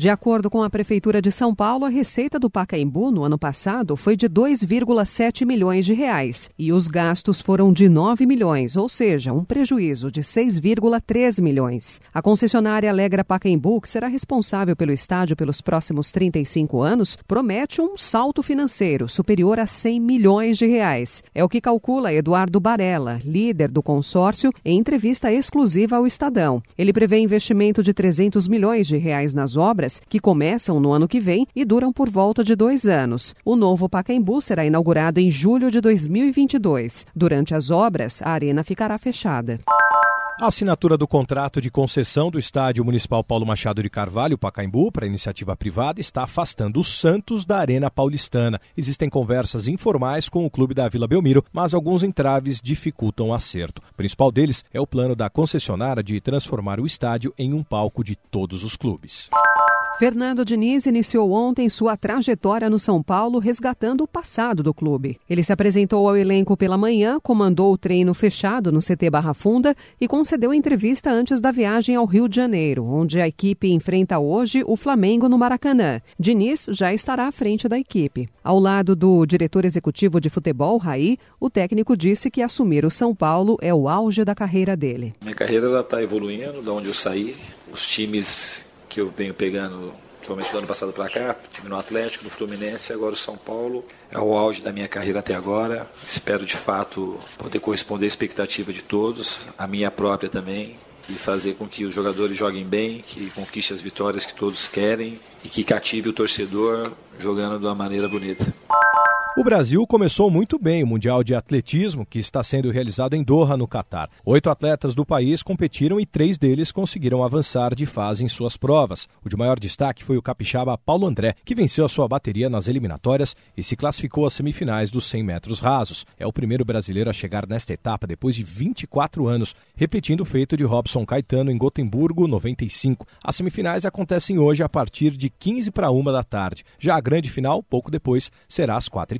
De acordo com a Prefeitura de São Paulo, a receita do Pacaembu no ano passado foi de 2,7 milhões de reais e os gastos foram de 9 milhões, ou seja, um prejuízo de 6,3 milhões. A concessionária Alegra Pacaembu, que será responsável pelo estádio pelos próximos 35 anos, promete um salto financeiro superior a 100 milhões de reais. É o que calcula Eduardo Barella, líder do consórcio, em entrevista exclusiva ao Estadão. Ele prevê investimento de 300 milhões de reais nas obras obras, que começam no ano que vem e duram por volta de dois anos. O novo Pacaembu será inaugurado em julho de 2022. Durante as obras, a arena ficará fechada. A assinatura do contrato de concessão do Estádio Municipal Paulo Machado de Carvalho, Pacaembu, para iniciativa privada, está afastando o Santos da Arena Paulistana. Existem conversas informais com o clube da Vila Belmiro, mas alguns entraves dificultam o acerto. O principal deles é o plano da concessionária de transformar o estádio em um palco de todos os clubes. Fernando Diniz iniciou ontem sua trajetória no São Paulo resgatando o passado do clube. Ele se apresentou ao elenco pela manhã, comandou o treino fechado no CT Barra Funda e concedeu entrevista antes da viagem ao Rio de Janeiro, onde a equipe enfrenta hoje o Flamengo no Maracanã. Diniz já estará à frente da equipe. Ao lado do diretor executivo de futebol, Raí, o técnico disse que assumir o São Paulo é o auge da carreira dele. Minha carreira está evoluindo, da onde eu saí. Os times que eu venho pegando, principalmente do ano passado para cá, tive no Atlético, no Fluminense, agora o São Paulo. É o auge da minha carreira até agora. Espero de fato poder corresponder à expectativa de todos, a minha própria também, e fazer com que os jogadores joguem bem, que conquiste as vitórias que todos querem e que cative o torcedor jogando de uma maneira bonita. O Brasil começou muito bem o Mundial de Atletismo, que está sendo realizado em Doha, no Catar. Oito atletas do país competiram e três deles conseguiram avançar de fase em suas provas. O de maior destaque foi o capixaba Paulo André, que venceu a sua bateria nas eliminatórias e se classificou às semifinais dos 100 metros rasos. É o primeiro brasileiro a chegar nesta etapa depois de 24 anos, repetindo o feito de Robson Caetano em Gotemburgo, 95. As semifinais acontecem hoje a partir de 15 para 1 da tarde. Já a grande final, pouco depois, será às 4